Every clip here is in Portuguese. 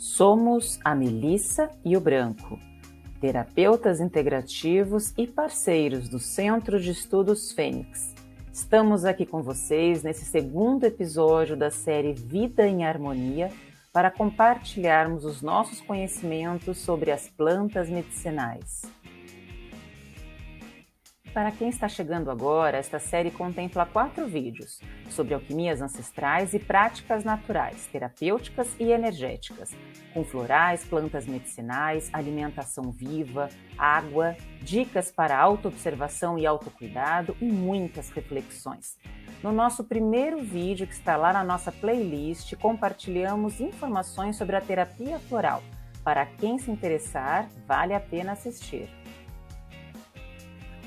Somos a Melissa e o Branco, terapeutas integrativos e parceiros do Centro de Estudos Fênix. Estamos aqui com vocês nesse segundo episódio da série Vida em Harmonia para compartilharmos os nossos conhecimentos sobre as plantas medicinais. Para quem está chegando agora, esta série contempla quatro vídeos sobre alquimias ancestrais e práticas naturais, terapêuticas e energéticas, com florais, plantas medicinais, alimentação viva, água, dicas para autoobservação e autocuidado e muitas reflexões. No nosso primeiro vídeo, que está lá na nossa playlist, compartilhamos informações sobre a terapia floral. Para quem se interessar, vale a pena assistir.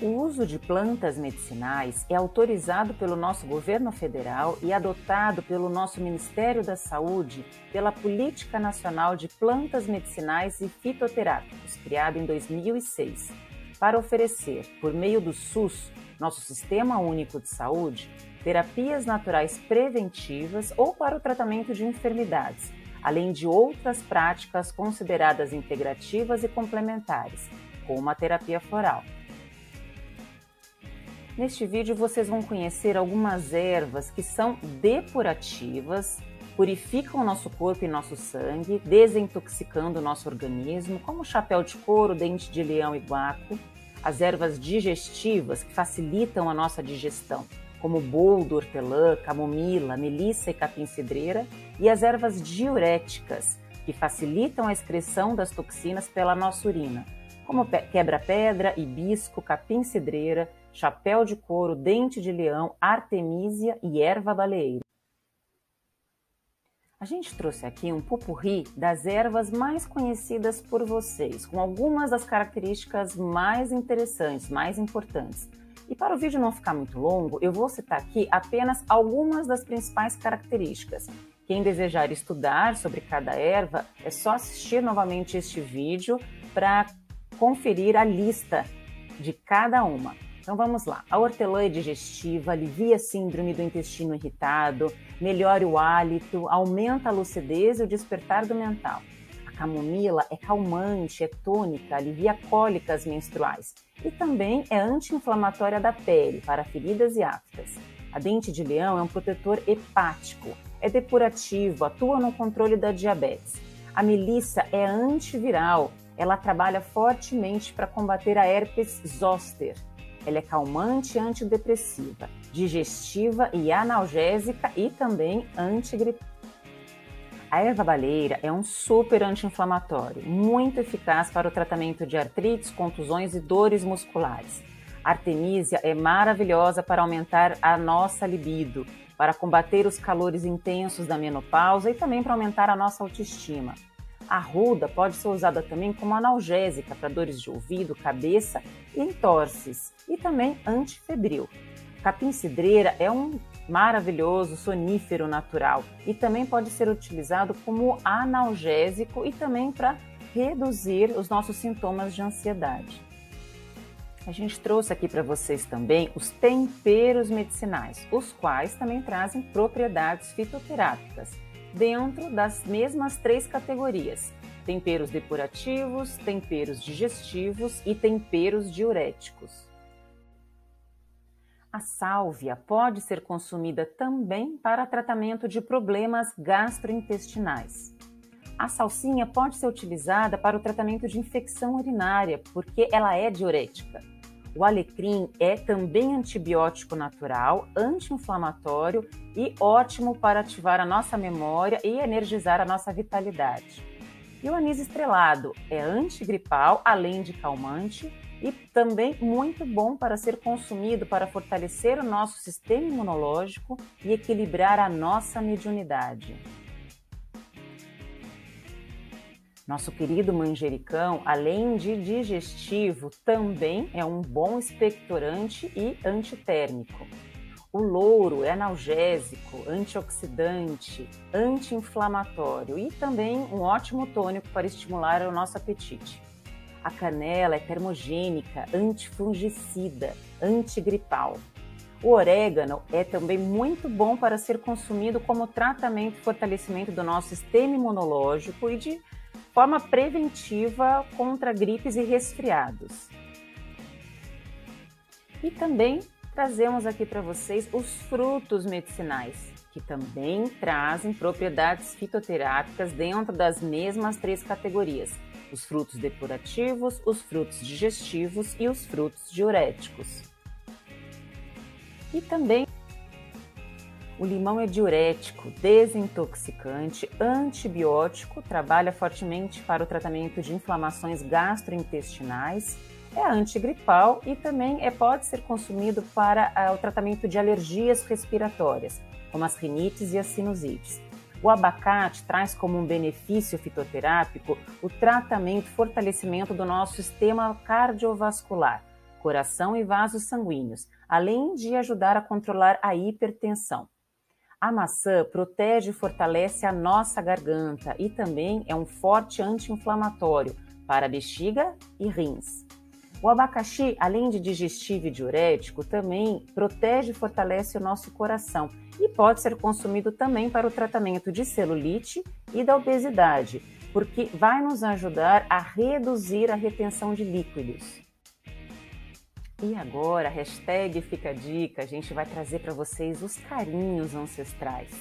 O uso de plantas medicinais é autorizado pelo nosso governo federal e adotado pelo nosso Ministério da Saúde pela Política Nacional de Plantas Medicinais e Fitoterápicos, criada em 2006, para oferecer, por meio do SUS, nosso Sistema Único de Saúde, terapias naturais preventivas ou para o tratamento de enfermidades, além de outras práticas consideradas integrativas e complementares, como a terapia floral. Neste vídeo vocês vão conhecer algumas ervas que são depurativas, purificam nosso corpo e nosso sangue, desintoxicando o nosso organismo, como chapéu de couro, dente de leão e guaco, as ervas digestivas que facilitam a nossa digestão, como boldo, hortelã, camomila, melissa e capim-cidreira, e as ervas diuréticas, que facilitam a excreção das toxinas pela nossa urina, como quebra-pedra, hibisco, capim-cidreira, chapéu de couro, dente de leão, artemísia e erva baleeira. A gente trouxe aqui um pupurri das ervas mais conhecidas por vocês, com algumas das características mais interessantes, mais importantes. E para o vídeo não ficar muito longo, eu vou citar aqui apenas algumas das principais características. Quem desejar estudar sobre cada erva, é só assistir novamente este vídeo para conferir a lista de cada uma. Então vamos lá. A hortelã é digestiva, alivia a síndrome do intestino irritado, melhora o hálito, aumenta a lucidez e o despertar do mental. A camomila é calmante, é tônica, alivia cólicas menstruais e também é anti-inflamatória da pele para feridas e aftas. A dente de leão é um protetor hepático, é depurativo, atua no controle da diabetes. A melissa é antiviral, ela trabalha fortemente para combater a herpes zoster ela é calmante e antidepressiva, digestiva e analgésica e também antigripal. A erva baleira é um super anti-inflamatório, muito eficaz para o tratamento de artrites, contusões e dores musculares. A artemisia é maravilhosa para aumentar a nossa libido, para combater os calores intensos da menopausa e também para aumentar a nossa autoestima. A ruda pode ser usada também como analgésica para dores de ouvido, cabeça e entorses, e também antifebril. Capim-cidreira é um maravilhoso sonífero natural e também pode ser utilizado como analgésico e também para reduzir os nossos sintomas de ansiedade. A gente trouxe aqui para vocês também os temperos medicinais, os quais também trazem propriedades fitoterápicas dentro das mesmas três categorias: temperos depurativos, temperos digestivos e temperos diuréticos. A sálvia pode ser consumida também para tratamento de problemas gastrointestinais. A salsinha pode ser utilizada para o tratamento de infecção urinária, porque ela é diurética. O alecrim é também antibiótico natural, anti-inflamatório e ótimo para ativar a nossa memória e energizar a nossa vitalidade. E o anis estrelado é antigripal, além de calmante, e também muito bom para ser consumido para fortalecer o nosso sistema imunológico e equilibrar a nossa mediunidade. Nosso querido manjericão, além de digestivo, também é um bom expectorante e antitérmico. O louro é analgésico, antioxidante, anti-inflamatório e também um ótimo tônico para estimular o nosso apetite. A canela é termogênica, antifungicida, antigripal. O orégano é também muito bom para ser consumido como tratamento e fortalecimento do nosso sistema imunológico e de forma preventiva contra gripes e resfriados. E também trazemos aqui para vocês os frutos medicinais, que também trazem propriedades fitoterápicas dentro das mesmas três categorias: os frutos depurativos, os frutos digestivos e os frutos diuréticos. E também o limão é diurético, desintoxicante, antibiótico, trabalha fortemente para o tratamento de inflamações gastrointestinais é antigripal e também é, pode ser consumido para uh, o tratamento de alergias respiratórias, como as rinites e as sinusites. O abacate traz como um benefício fitoterápico o tratamento fortalecimento do nosso sistema cardiovascular, coração e vasos sanguíneos, além de ajudar a controlar a hipertensão. A maçã protege e fortalece a nossa garganta e também é um forte anti-inflamatório para bexiga e rins. O abacaxi, além de digestivo e diurético, também protege e fortalece o nosso coração e pode ser consumido também para o tratamento de celulite e da obesidade, porque vai nos ajudar a reduzir a retenção de líquidos. E agora, hashtag Fica a Dica, a gente vai trazer para vocês os carinhos ancestrais.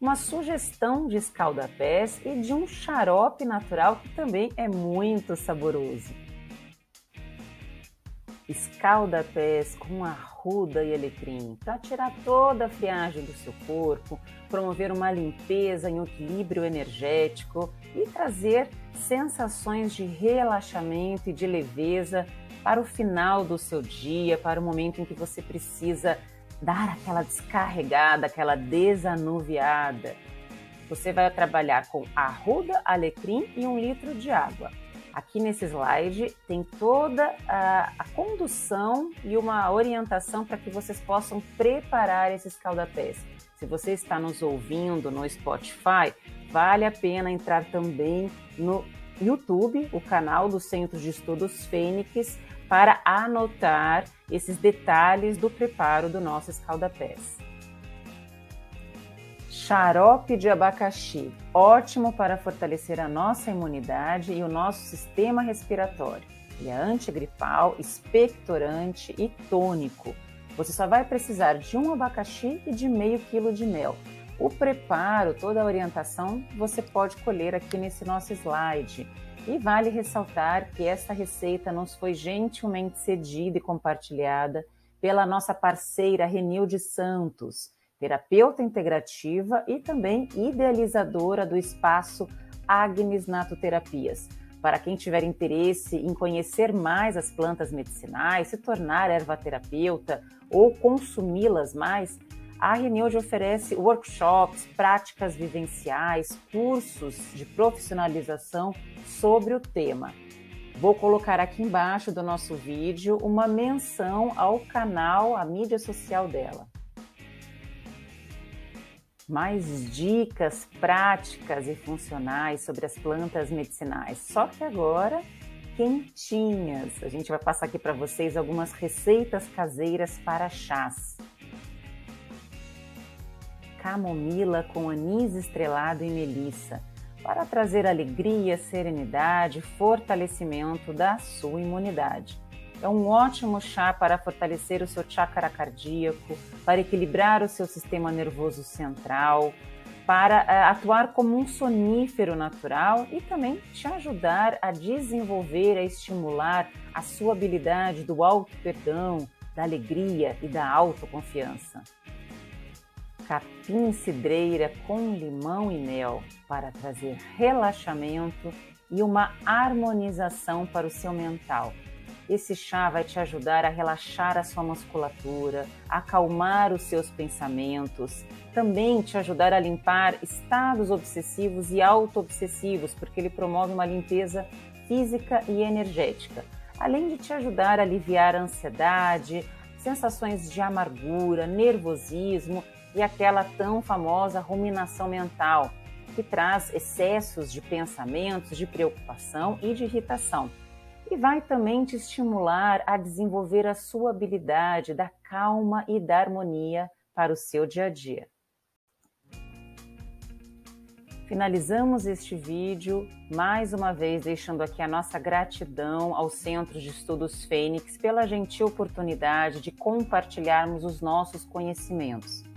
Uma sugestão de escaldapés e de um xarope natural que também é muito saboroso escalda-pés com arruda e alecrim para tirar toda a friagem do seu corpo, promover uma limpeza em um equilíbrio energético e trazer sensações de relaxamento e de leveza para o final do seu dia, para o momento em que você precisa dar aquela descarregada, aquela desanuviada. Você vai trabalhar com arruda, alecrim e um litro de água. Aqui nesse slide tem toda a, a condução e uma orientação para que vocês possam preparar esses calda-pés. Se você está nos ouvindo no Spotify, vale a pena entrar também no YouTube, o canal do Centro de Estudos Fênix, para anotar esses detalhes do preparo do nosso escaldapés. Xarope de abacaxi, ótimo para fortalecer a nossa imunidade e o nosso sistema respiratório. Ele é antigripal, expectorante e tônico. Você só vai precisar de um abacaxi e de meio quilo de mel. O preparo, toda a orientação, você pode colher aqui nesse nosso slide. E vale ressaltar que esta receita nos foi gentilmente cedida e compartilhada pela nossa parceira Renilde Santos terapeuta integrativa e também idealizadora do espaço Agnes Natoterapias. Para quem tiver interesse em conhecer mais as plantas medicinais, se tornar ervaterapeuta ou consumi-las mais, a Renilde oferece workshops, práticas vivenciais, cursos de profissionalização sobre o tema. Vou colocar aqui embaixo do nosso vídeo uma menção ao canal, a mídia social dela mais dicas práticas e funcionais sobre as plantas medicinais. Só que agora quentinhas. A gente vai passar aqui para vocês algumas receitas caseiras para chás. Camomila com anis estrelado e melissa, para trazer alegria, serenidade, fortalecimento da sua imunidade. É um ótimo chá para fortalecer o seu chakra cardíaco, para equilibrar o seu sistema nervoso central, para uh, atuar como um sonífero natural e também te ajudar a desenvolver, a estimular a sua habilidade do auto-perdão, da alegria e da autoconfiança. Capim cidreira com limão e mel para trazer relaxamento e uma harmonização para o seu mental. Esse chá vai te ajudar a relaxar a sua musculatura, acalmar os seus pensamentos, também te ajudar a limpar estados obsessivos e auto-obsessivos, porque ele promove uma limpeza física e energética, além de te ajudar a aliviar a ansiedade, sensações de amargura, nervosismo e aquela tão famosa ruminação mental, que traz excessos de pensamentos, de preocupação e de irritação e vai também te estimular a desenvolver a sua habilidade da calma e da harmonia para o seu dia a dia. Finalizamos este vídeo mais uma vez deixando aqui a nossa gratidão ao Centro de Estudos Fênix pela gentil oportunidade de compartilharmos os nossos conhecimentos.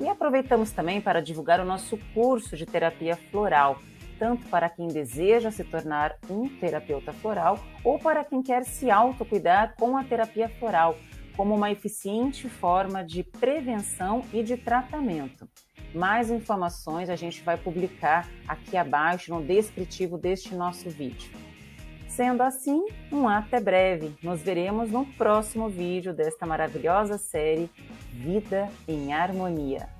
E aproveitamos também para divulgar o nosso curso de terapia floral, tanto para quem deseja se tornar um terapeuta floral ou para quem quer se autocuidar com a terapia floral, como uma eficiente forma de prevenção e de tratamento. Mais informações a gente vai publicar aqui abaixo no descritivo deste nosso vídeo. Sendo assim, um até breve. Nos veremos no próximo vídeo desta maravilhosa série Vida em Harmonia.